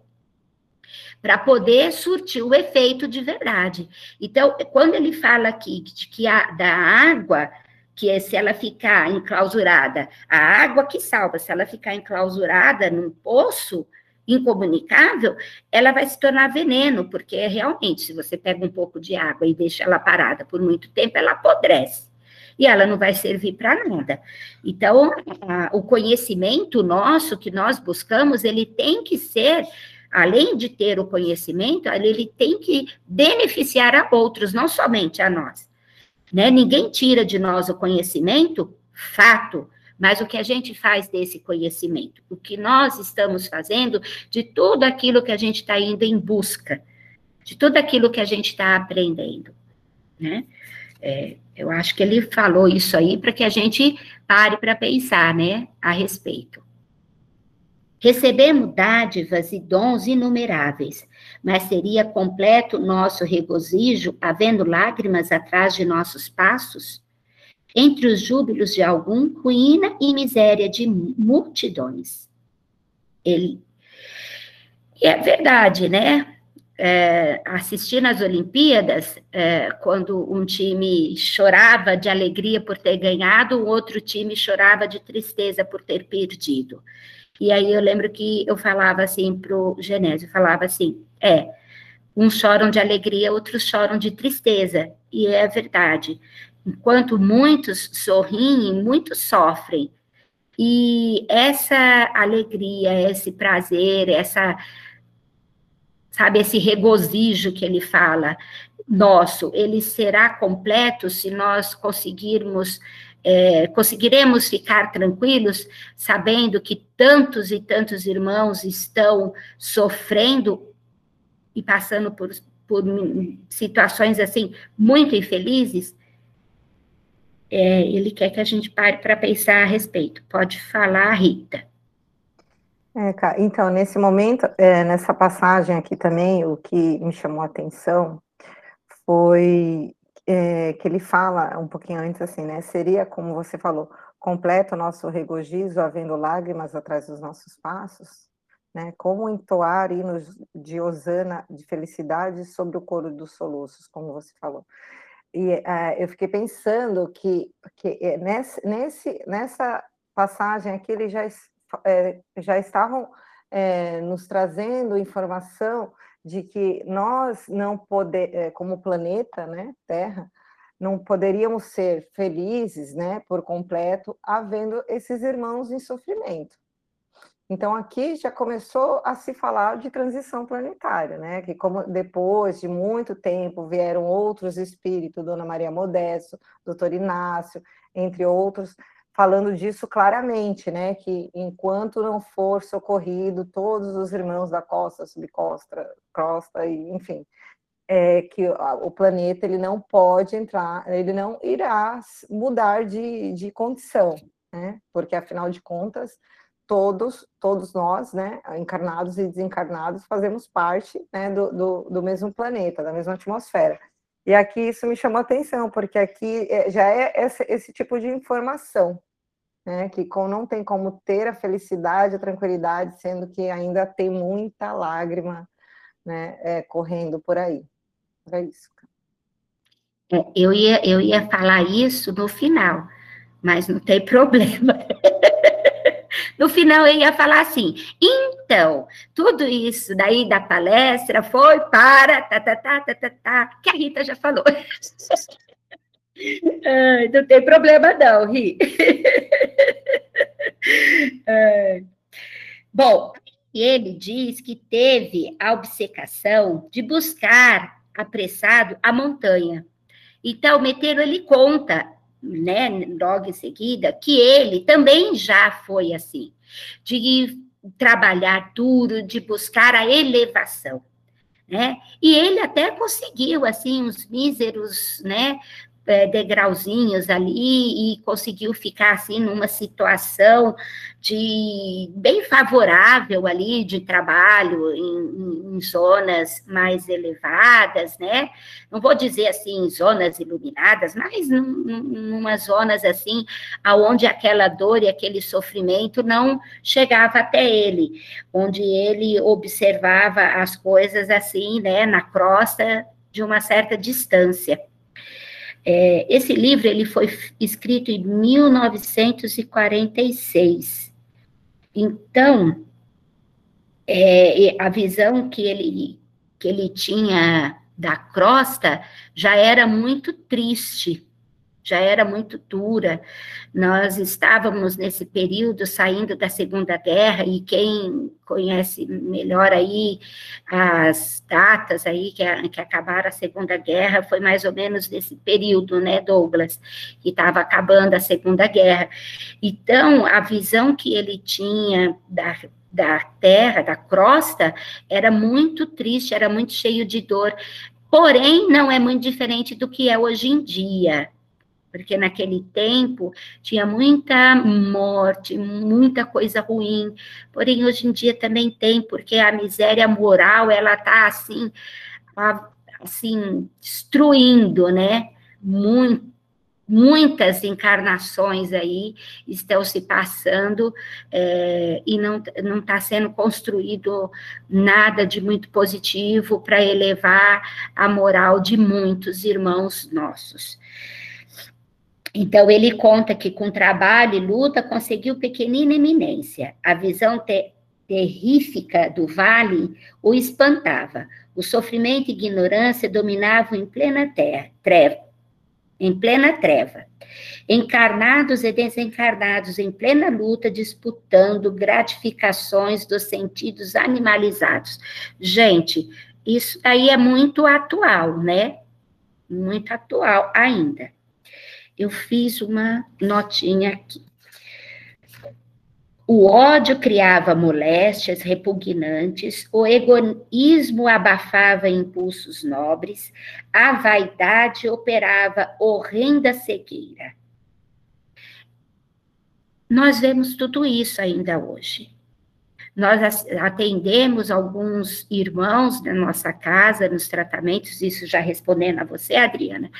para poder surtir o efeito de verdade. Então, quando ele fala aqui de que a, da água, que é, se ela ficar enclausurada, a água que salva, se ela ficar enclausurada num poço incomunicável, ela vai se tornar veneno, porque realmente, se você pega um pouco de água e deixa ela parada por muito tempo, ela apodrece e ela não vai servir para nada. Então, a, o conhecimento nosso que nós buscamos, ele tem que ser além de ter o conhecimento, ele tem que beneficiar a outros, não somente a nós. Né? Ninguém tira de nós o conhecimento, fato, mas o que a gente faz desse conhecimento? O que nós estamos fazendo de tudo aquilo que a gente está indo em busca, de tudo aquilo que a gente está aprendendo, né? É, eu acho que ele falou isso aí para que a gente pare para pensar, né, a respeito. Recebemos dádivas e dons inumeráveis, mas seria completo nosso regozijo havendo lágrimas atrás de nossos passos? Entre os júbilos de algum, ruína e miséria de multidões. Ele. E é verdade, né? É, assistir nas Olimpíadas, é, quando um time chorava de alegria por ter ganhado, o outro time chorava de tristeza por ter perdido. E aí eu lembro que eu falava assim pro Genésio, falava assim, é, uns choram de alegria, outros choram de tristeza, e é verdade. Enquanto muitos sorriem, muitos sofrem. E essa alegria, esse prazer, essa sabe esse regozijo que ele fala nosso, ele será completo se nós conseguirmos é, conseguiremos ficar tranquilos sabendo que tantos e tantos irmãos estão sofrendo e passando por, por situações assim muito infelizes? É, ele quer que a gente pare para pensar a respeito. Pode falar, Rita. É, então, nesse momento, é, nessa passagem aqui também, o que me chamou a atenção foi é, que ele fala um pouquinho antes assim, né? Seria, como você falou, completo o nosso regozijo, havendo lágrimas atrás dos nossos passos, né? Como entoar hinos de Osana, de felicidade sobre o coro dos soluços, como você falou. E uh, eu fiquei pensando que, que é, nesse, nesse, nessa passagem aqui eles já, é, já estavam é, nos trazendo informação de que nós não poder, é, como planeta, né, Terra, não poderíamos ser felizes, né, por completo, havendo esses irmãos em sofrimento. Então aqui já começou a se falar de transição planetária, né? Que como depois de muito tempo vieram outros espíritos, Dona Maria Modesto, Doutor Inácio, entre outros, falando disso claramente, né? Que enquanto não for socorrido todos os irmãos da costa, subcosta, costa e enfim, é que o planeta ele não pode entrar, ele não irá mudar de, de condição, né? Porque afinal de contas todos, todos nós, né, encarnados e desencarnados, fazemos parte né, do, do, do, mesmo planeta, da mesma atmosfera. E aqui isso me chamou atenção, porque aqui é, já é esse, esse tipo de informação, né, que com, não tem como ter a felicidade, a tranquilidade, sendo que ainda tem muita lágrima né, é, correndo por aí. Era isso. É, eu, ia, eu ia falar isso no final, mas não tem problema. No final, eu ia falar assim: então, tudo isso daí da palestra foi para. Tá, tá, tá, tá, tá, tá, que a Rita já falou. Ai, não tem problema, não, Ri. Bom, ele diz que teve a obcecação de buscar apressado a montanha. Então, meteram ele conta né, logo em seguida, que ele também já foi assim, de trabalhar duro, de buscar a elevação, né? E ele até conseguiu assim uns míseros, né, é, degrauzinhos ali e conseguiu ficar assim numa situação de bem favorável ali de trabalho em, em, zonas mais elevadas, né? Não vou dizer assim zonas iluminadas, mas num, numa zonas assim aonde aquela dor e aquele sofrimento não chegava até ele, onde ele observava as coisas assim, né, na crosta de uma certa distância. É, esse livro ele foi escrito em 1946. Então, é, a visão que ele, que ele tinha da crosta já era muito triste já era muito dura. Nós estávamos nesse período saindo da Segunda Guerra e quem conhece melhor aí as datas aí que, que acabaram a Segunda Guerra foi mais ou menos nesse período, né, Douglas, que estava acabando a Segunda Guerra. Então, a visão que ele tinha da da terra, da crosta, era muito triste, era muito cheio de dor. Porém, não é muito diferente do que é hoje em dia porque naquele tempo tinha muita morte, muita coisa ruim, porém hoje em dia também tem, porque a miséria moral, ela está assim, assim, destruindo, né, muito, muitas encarnações aí estão se passando é, e não está sendo construído nada de muito positivo para elevar a moral de muitos irmãos nossos. Então, ele conta que com trabalho e luta conseguiu pequenina eminência. A visão te terrífica do vale o espantava. O sofrimento e ignorância dominavam em plena terra, treva, em plena treva. Encarnados e desencarnados em plena luta, disputando gratificações dos sentidos animalizados. Gente, isso aí é muito atual, né? Muito atual ainda eu fiz uma notinha aqui. O ódio criava moléstias repugnantes, o egoísmo abafava impulsos nobres, a vaidade operava horrenda cegueira. Nós vemos tudo isso ainda hoje. Nós atendemos alguns irmãos da nossa casa nos tratamentos, isso já respondendo a você, Adriana,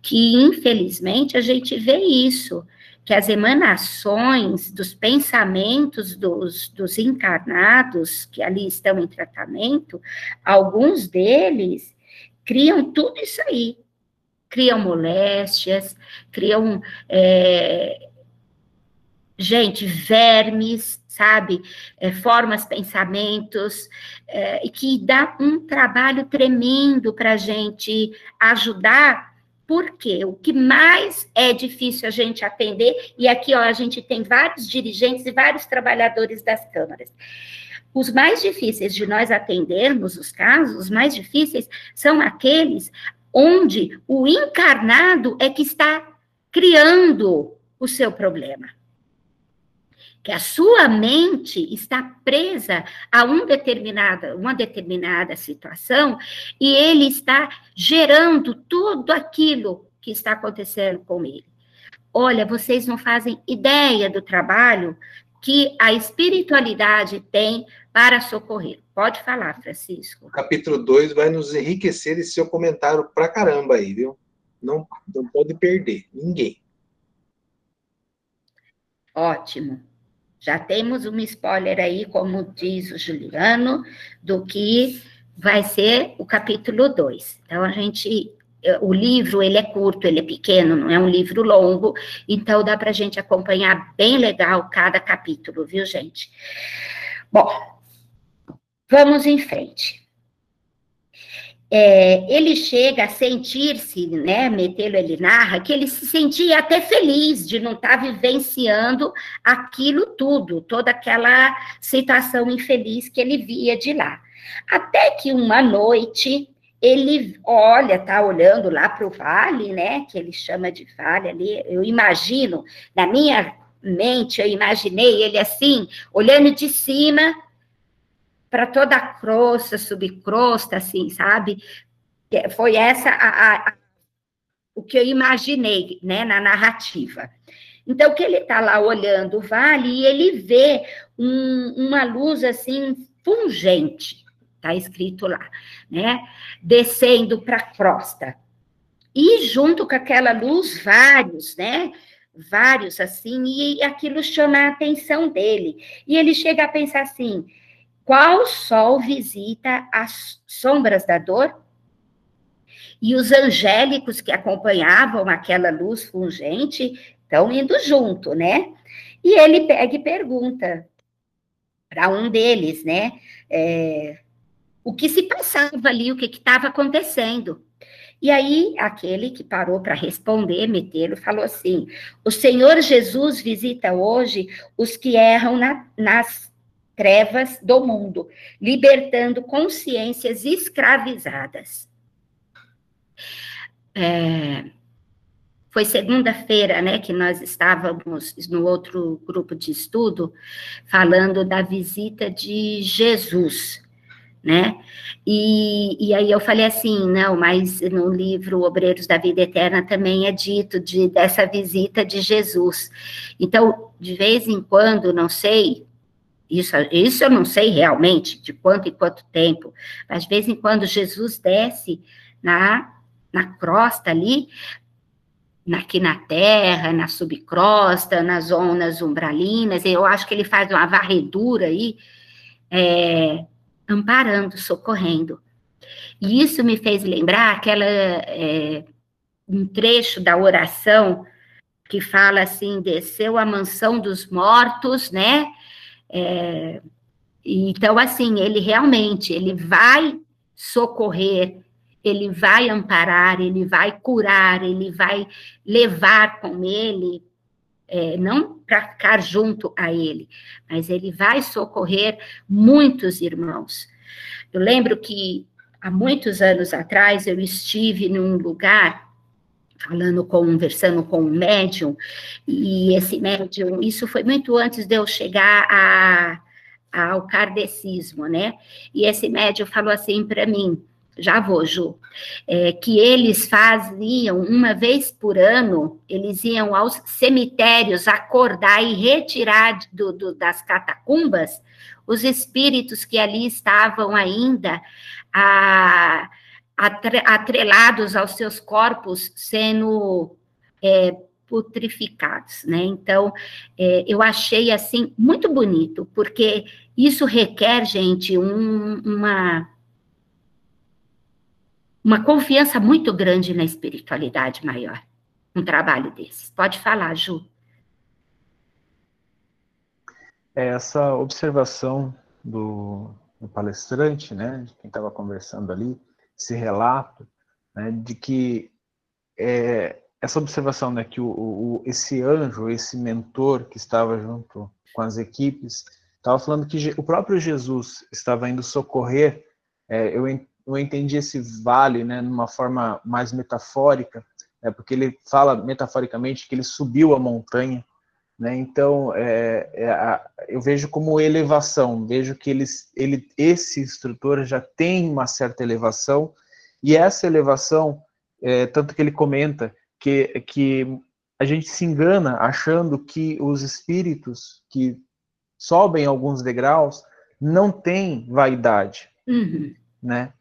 que infelizmente a gente vê isso, que as emanações dos pensamentos dos, dos encarnados que ali estão em tratamento, alguns deles criam tudo isso aí, criam moléstias, criam é, gente, vermes, sabe? É, formas pensamentos, é, e que dá um trabalho tremendo para a gente ajudar, porque o que mais é difícil a gente atender, e aqui ó, a gente tem vários dirigentes e vários trabalhadores das câmaras. Os mais difíceis de nós atendermos os casos, os mais difíceis são aqueles onde o encarnado é que está criando o seu problema que a sua mente está presa a um determinada, uma determinada situação e ele está gerando tudo aquilo que está acontecendo com ele. Olha, vocês não fazem ideia do trabalho que a espiritualidade tem para socorrer. Pode falar, Francisco. O capítulo 2 vai nos enriquecer esse seu comentário pra caramba aí, viu? Não, não pode perder, ninguém. Ótimo. Já temos um spoiler aí, como diz o Juliano, do que vai ser o capítulo 2. Então, a gente, eh, o livro, ele é curto, ele é pequeno, não é um livro longo, então dá para a gente acompanhar bem legal cada capítulo, viu, gente? Bom, vamos em frente é, ele chega a sentir-se, né, Metelo ele narra, que ele se sentia até feliz de não estar tá vivenciando aquilo tudo, toda aquela situação infeliz que ele via de lá. Até que uma noite ele olha, tá olhando lá para o vale, né, que ele chama de vale ali, eu imagino, na minha mente, eu imaginei ele assim, olhando de cima para toda a crosta, subcrosta, assim, sabe? Foi essa a, a, o que eu imaginei, né, na narrativa. Então, que ele está lá olhando o vale e ele vê um, uma luz, assim, pungente, está escrito lá, né, descendo para a crosta. E junto com aquela luz, vários, né, vários, assim, e aquilo chama a atenção dele. E ele chega a pensar assim, qual sol visita as sombras da dor? E os angélicos que acompanhavam aquela luz fungente estão indo junto, né? E ele pega e pergunta para um deles, né? É, o que se passava ali, o que estava acontecendo. E aí, aquele que parou para responder, metê-lo, falou assim: O Senhor Jesus visita hoje os que erram na, nas trevas do mundo, libertando consciências escravizadas. É, foi segunda-feira, né, que nós estávamos no outro grupo de estudo falando da visita de Jesus, né? E, e aí eu falei assim, não, mas no livro Obreiros da Vida Eterna também é dito de, dessa visita de Jesus. Então, de vez em quando, não sei, isso, isso eu não sei realmente de quanto em quanto tempo, mas de vez em quando Jesus desce na, na crosta ali, aqui na terra, na subcrosta, nas zonas umbralinas, eu acho que ele faz uma varredura aí, é, amparando, socorrendo. E isso me fez lembrar aquela, é, um trecho da oração que fala assim, desceu a mansão dos mortos, né, é, então, assim, ele realmente, ele vai socorrer, ele vai amparar, ele vai curar, ele vai levar com ele, é, não para ficar junto a ele, mas ele vai socorrer muitos irmãos. Eu lembro que há muitos anos atrás eu estive num lugar falando, conversando com um médium, e esse médium, isso foi muito antes de eu chegar a, ao kardecismo, né? E esse médium falou assim para mim, já vou, Ju, é, que eles faziam uma vez por ano, eles iam aos cemitérios acordar e retirar do, do, das catacumbas os espíritos que ali estavam ainda a atrelados aos seus corpos sendo é, putrificados, né? Então, é, eu achei assim muito bonito, porque isso requer, gente, um, uma uma confiança muito grande na espiritualidade maior, um trabalho desses. Pode falar, Ju. é essa observação do, do palestrante, né, de quem estava conversando ali, esse relato, né, de que é, essa observação, né, que o, o, esse anjo, esse mentor que estava junto com as equipes, estava falando que o próprio Jesus estava indo socorrer. É, eu, eu entendi esse vale, né, numa forma mais metafórica, é, porque ele fala metaforicamente que ele subiu a montanha, né? Então, é, é a, eu vejo como elevação, vejo que eles, ele, esse instrutor já tem uma certa elevação, e essa elevação, é, tanto que ele comenta que, que a gente se engana achando que os espíritos que sobem alguns degraus não têm vaidade, uhum. né?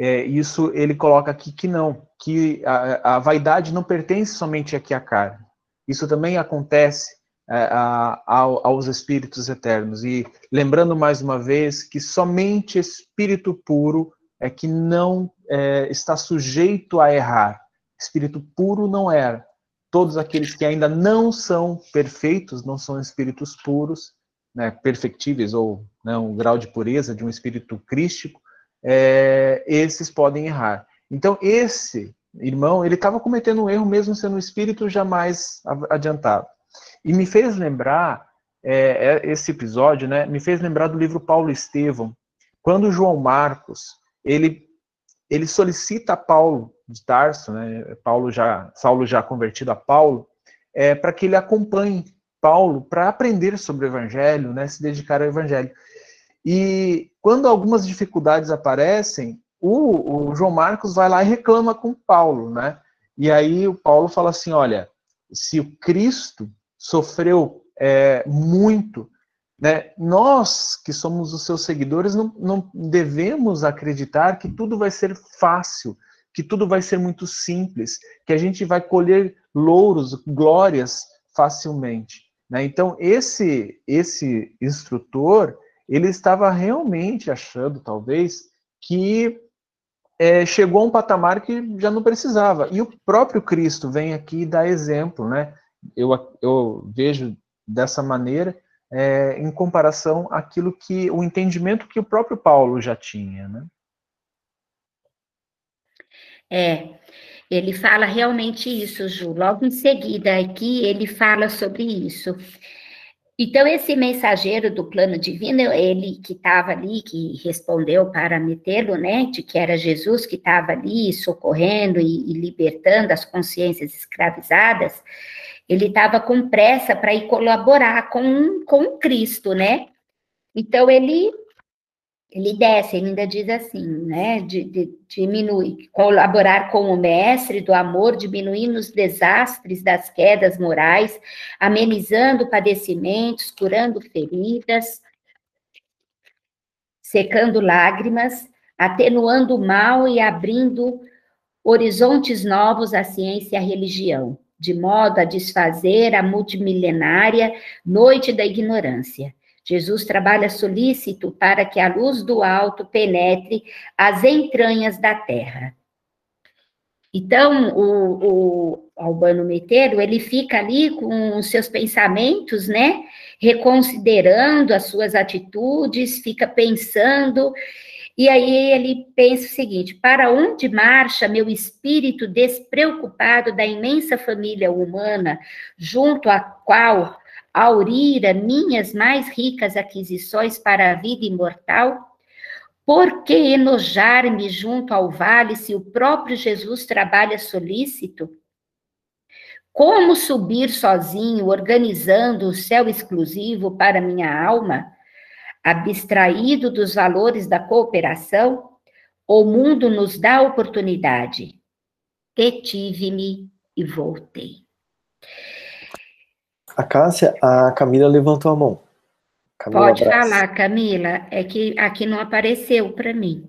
É, isso ele coloca aqui que não, que a, a, vaidade não pertence somente aqui à carne. Isso também acontece a, a, aos espíritos eternos. E lembrando mais uma vez que somente espírito puro é que não é, está sujeito a errar. Espírito puro não era. Todos aqueles que ainda não são perfeitos, não são espíritos puros, né, perfectíveis, ou né, um grau de pureza de um espírito crístico, é, esses podem errar. Então, esse irmão, ele estava cometendo um erro mesmo sendo um espírito jamais adiantado. E me fez lembrar, é, é, esse episódio, né, me fez lembrar do livro Paulo Estevão, quando João Marcos, ele, ele solicita a Paulo de Tarso, né, Paulo já, Saulo já convertido a Paulo, é, para que ele acompanhe Paulo para aprender sobre o Evangelho, né, se dedicar ao Evangelho. E quando algumas dificuldades aparecem, o, o, João Marcos vai lá e reclama com Paulo, né? E aí o Paulo fala assim, olha, se o Cristo sofreu é, muito, né? Nós que somos os seus seguidores não, não devemos acreditar que tudo vai ser fácil, que tudo vai ser muito simples, que a gente vai colher louros, glórias facilmente. Né? Então esse esse instrutor ele estava realmente achando, talvez, que é, chegou a um patamar que já não precisava. E o próprio Cristo vem aqui dar exemplo, né? Eu, eu vejo dessa maneira, é, em comparação àquilo que o entendimento que o próprio Paulo já tinha, né? É, ele fala realmente isso, Ju. Logo em seguida aqui ele fala sobre isso. Então, esse mensageiro do plano divino, ele que estava ali, que respondeu para metê-lo, né, de que era Jesus que estava ali socorrendo e, e libertando as consciências escravizadas, ele estava com pressa para ir colaborar com, com Cristo, né? Então, ele ele desce, ele ainda diz assim, né, de, de, diminui, colaborar com o mestre do amor, diminuindo os desastres das quedas morais, amenizando padecimentos, curando feridas, secando lágrimas, atenuando o mal e abrindo horizontes novos à ciência e à religião, de modo a desfazer a multimilenária noite da ignorância Jesus trabalha solícito para que a luz do alto penetre as entranhas da terra. Então, o, o Albano Meteiro, ele fica ali com os seus pensamentos, né? Reconsiderando as suas atitudes, fica pensando, e aí ele pensa o seguinte: para onde marcha meu espírito despreocupado da imensa família humana, junto à qual aurira minhas mais ricas aquisições para a vida imortal? Por que enojar-me junto ao vale se o próprio Jesus trabalha solícito? Como subir sozinho, organizando o céu exclusivo para minha alma? Abstraído dos valores da cooperação, o mundo nos dá oportunidade. Detive-me e voltei. A Cássia, a Camila levantou a mão. Camila Pode falar, Camila. É que aqui não apareceu para mim.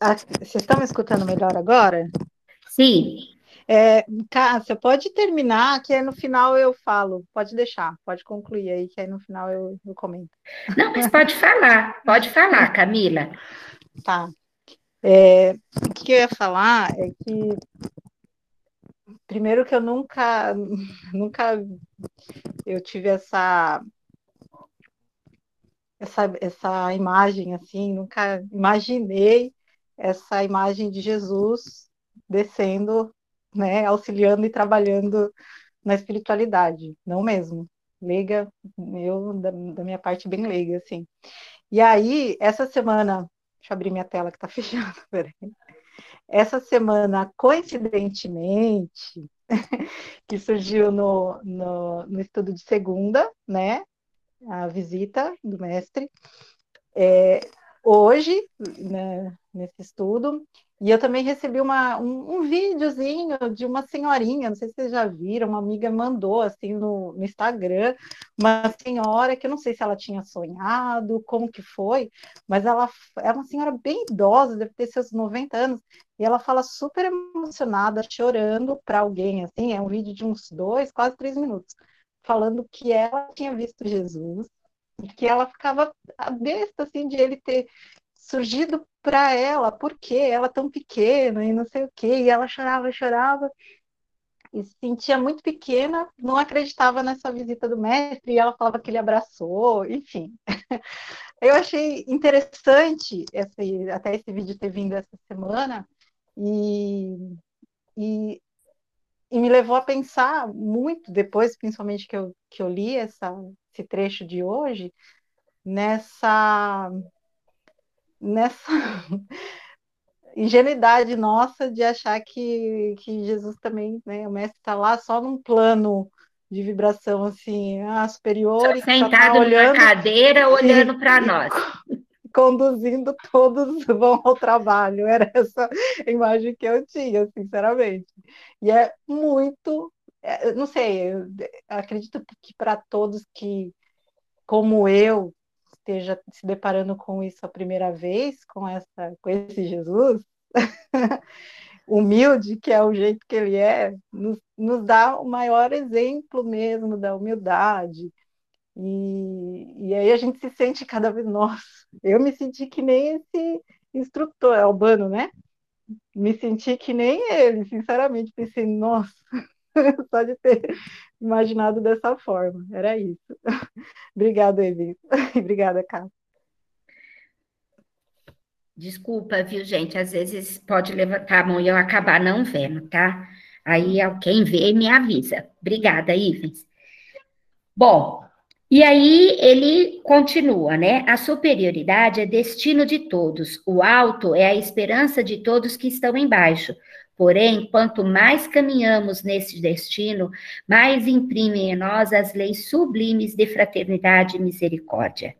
Ah, vocês estão me escutando melhor agora? Sim. É, Cássia, pode terminar, que aí no final eu falo. Pode deixar, pode concluir aí, que aí no final eu, eu comento. Não, mas pode falar, pode falar, Camila. Tá. É, o que eu ia falar é que primeiro que eu nunca, nunca eu tive essa essa, essa imagem assim, nunca imaginei essa imagem de Jesus descendo, né, auxiliando e trabalhando na espiritualidade, não mesmo. Leiga, eu, da, da minha parte, bem leiga, assim. E aí, essa semana, deixa eu abrir minha tela que tá fechando, peraí. Essa semana, coincidentemente, que surgiu no, no, no estudo de segunda, né? A visita do mestre. É, hoje, né, nesse estudo, e eu também recebi uma, um, um videozinho de uma senhorinha, não sei se vocês já viram, uma amiga mandou assim no, no, Instagram, uma senhora que eu não sei se ela tinha sonhado, como que foi, mas ela é uma senhora bem idosa, deve ter seus 90 anos, e ela fala super emocionada, chorando para alguém, assim, é um vídeo de uns dois, quase três minutos, falando que ela tinha visto Jesus, que ela ficava besta, assim, de ele ter surgido para ela, por que ela tão pequena e não sei o quê, e ela chorava, chorava, e se sentia muito pequena, não acreditava nessa visita do mestre, e ela falava que ele abraçou, enfim. Eu achei interessante esse, até esse vídeo ter vindo essa semana, e, e, e, me levou a pensar muito, depois, principalmente que eu, que eu li essa, esse trecho de hoje, nessa nessa ingenuidade nossa de achar que, que Jesus também, né, o mestre está lá só num plano de vibração assim, ah, superior, só sentado tá olhando, numa cadeira olhando para nós. Conduzindo todos vão ao trabalho. Era essa imagem que eu tinha, sinceramente. E é muito, é, não sei, eu acredito que para todos que, como eu, esteja se deparando com isso a primeira vez, com, essa, com esse Jesus, humilde, que é o jeito que ele é, nos, nos dá o maior exemplo mesmo da humildade. E, e aí a gente se sente cada vez, nossa, eu me senti que nem esse instrutor, Albano, né? Me senti que nem ele, sinceramente, pensei, nossa, só de ter imaginado dessa forma. Era isso. Obrigada, Evi. Obrigada, Cá. Desculpa, viu, gente? Às vezes pode levantar a mão e eu acabar não vendo, tá? Aí quem vê me avisa. Obrigada, Ivens. Bom, e aí ele continua, né? A superioridade é destino de todos, o alto é a esperança de todos que estão embaixo. Porém, quanto mais caminhamos nesse destino, mais imprimem em nós as leis sublimes de fraternidade e misericórdia.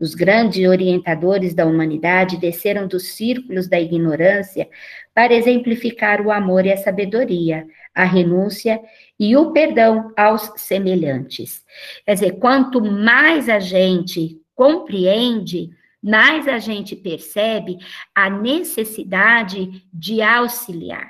Os grandes orientadores da humanidade desceram dos círculos da ignorância para exemplificar o amor e a sabedoria, a renúncia e o perdão aos semelhantes. Quer dizer, quanto mais a gente compreende, mais a gente percebe a necessidade de auxiliar,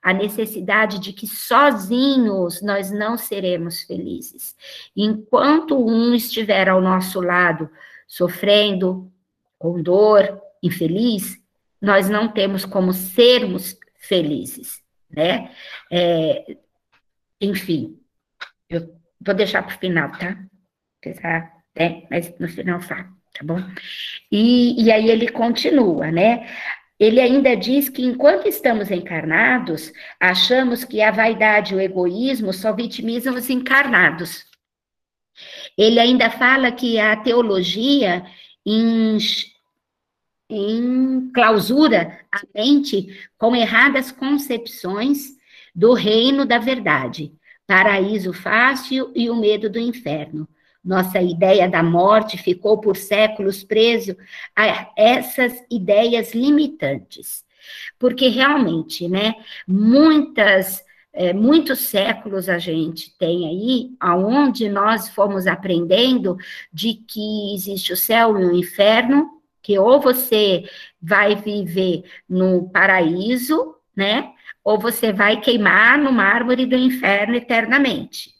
a necessidade de que sozinhos nós não seremos felizes. Enquanto um estiver ao nosso lado, sofrendo, com dor, infeliz, nós não temos como sermos felizes, né? É, enfim, eu vou deixar para o final, tá? Apesar, né? Mas no final falo tá bom? E, e aí ele continua, né? Ele ainda diz que enquanto estamos encarnados, achamos que a vaidade e o egoísmo só vitimizam os encarnados. Ele ainda fala que a teologia em, em clausura a mente com erradas concepções do reino da verdade, paraíso fácil e o medo do inferno. Nossa ideia da morte ficou por séculos preso a essas ideias limitantes. Porque realmente, né, muitas é, muitos séculos a gente tem aí, aonde nós fomos aprendendo de que existe o céu e o inferno, que ou você vai viver no paraíso, né, ou você vai queimar no mármore do inferno eternamente.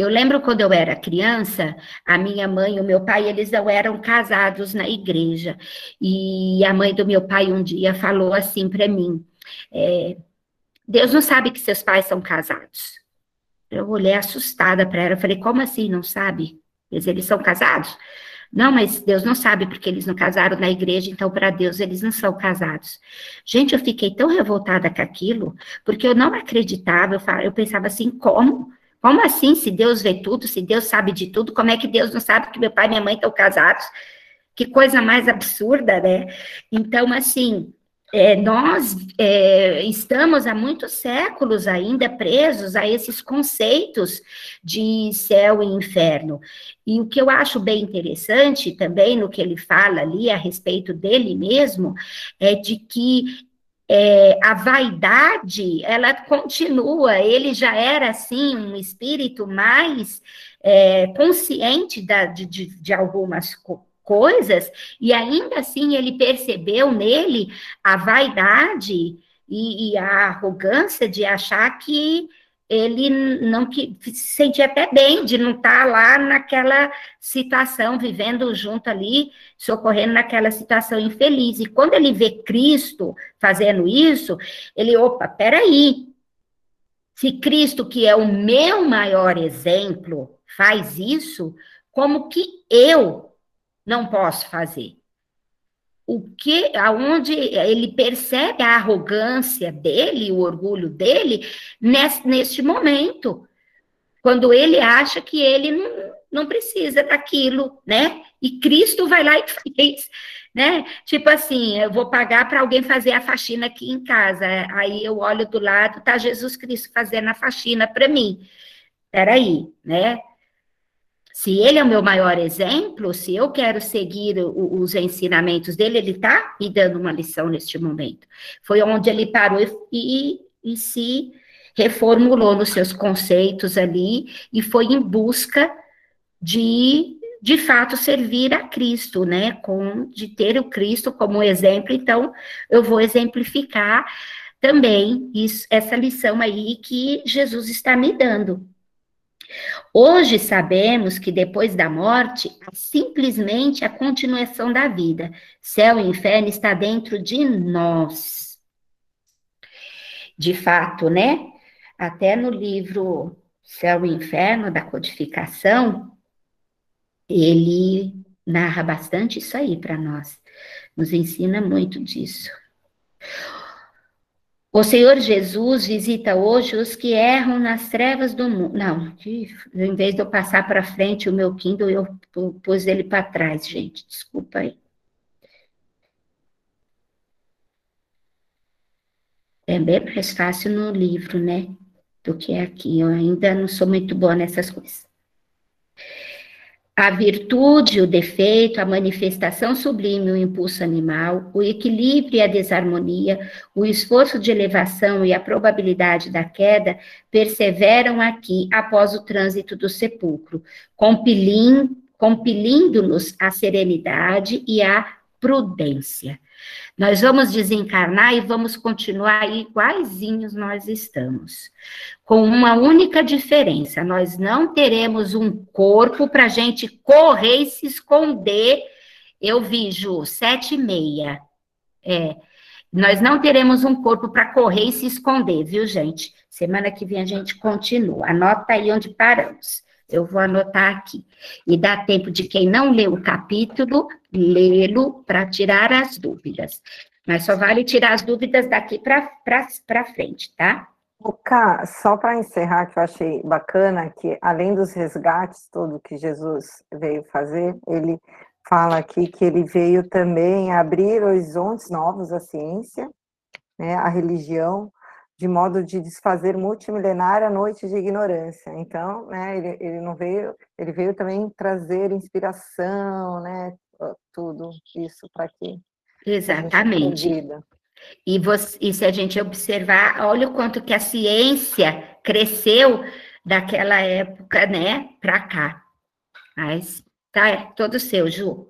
Eu lembro quando eu era criança, a minha mãe e o meu pai, eles não eram casados na igreja. E a mãe do meu pai um dia falou assim para mim: é, Deus não sabe que seus pais são casados. Eu olhei assustada para ela, falei, como assim, não sabe? Eles, eles são casados? Não, mas Deus não sabe porque eles não casaram na igreja, então para Deus eles não são casados. Gente, eu fiquei tão revoltada com aquilo, porque eu não acreditava, eu, eu pensava assim, como? Como assim, se Deus vê tudo, se Deus sabe de tudo, como é que Deus não sabe que meu pai e minha mãe estão casados? Que coisa mais absurda, né? Então, assim, é, nós é, estamos há muitos séculos ainda presos a esses conceitos de céu e inferno. E o que eu acho bem interessante também no que ele fala ali a respeito dele mesmo é de que é, a vaidade, ela continua, ele já era, assim, um espírito mais é, consciente da, de, de, algumas coisas, coisas, e ainda assim ele percebeu nele a vaidade e, e a arrogância de achar que ele não que se sentia até bem de não estar lá naquela situação, vivendo junto ali, socorrendo naquela situação infeliz. E quando ele vê Cristo fazendo isso, ele, opa, peraí. Se Cristo, que é o meu maior exemplo, faz isso, como que eu não posso fazer. O que, aonde ele percebe a arrogância dele, o orgulho dele, nesse, neste momento, quando ele acha que ele não, não precisa daquilo, né? E Cristo vai lá e fez, né? Tipo assim, eu vou pagar para alguém fazer a faxina aqui em casa. Aí eu olho do lado, tá Jesus Cristo fazendo a faxina para mim. Peraí, né? Se ele é o meu maior exemplo, se eu quero seguir o, os ensinamentos dele, ele está me dando uma lição neste momento. Foi onde ele parou e, e, e se reformulou nos seus conceitos ali e foi em busca de de fato servir a Cristo, né? Com de ter o Cristo como exemplo, então eu vou exemplificar também isso, essa lição aí que Jesus está me dando. Hoje sabemos que depois da morte é simplesmente a continuação da vida. Céu e inferno está dentro de nós. De fato, né? Até no livro Céu e Inferno da codificação, ele narra bastante isso aí para nós. Nos ensina muito disso. O Senhor Jesus visita hoje os que erram nas trevas do mundo. Não, em vez de eu passar para frente o meu Kindle, eu pus ele para trás, gente. Desculpa aí. É bem mais fácil no livro, né? Do que aqui. Eu ainda não sou muito boa nessas coisas. A virtude, o defeito, a manifestação sublime, o impulso animal, o equilíbrio e a desarmonia, o esforço de elevação e a probabilidade da queda perseveram aqui após o trânsito do sepulcro, compelindo-nos à serenidade e à prudência. Nós vamos desencarnar e vamos continuar iguaizinhos nós estamos. Com uma única diferença: nós não teremos um corpo para gente correr e se esconder. Eu vi, Ju, sete e meia. É, nós não teremos um corpo para correr e se esconder, viu, gente? Semana que vem a gente continua. Anota aí onde paramos. Eu vou anotar aqui. E dá tempo de quem não leu o capítulo, lê-lo para tirar as dúvidas. Mas só vale tirar as dúvidas daqui para frente, tá? Cá, só para encerrar, que eu achei bacana, que além dos resgates, tudo que Jesus veio fazer, ele fala aqui que ele veio também abrir horizontes novos à ciência, né, à religião, de modo de desfazer multimilenária noite de ignorância. Então, né, ele, ele não veio, ele veio também trazer inspiração, né, tudo isso para que Exatamente. E, você, e se a gente observar, olha o quanto que a ciência cresceu daquela época, né, para cá. Mas tá é todo seu, Ju.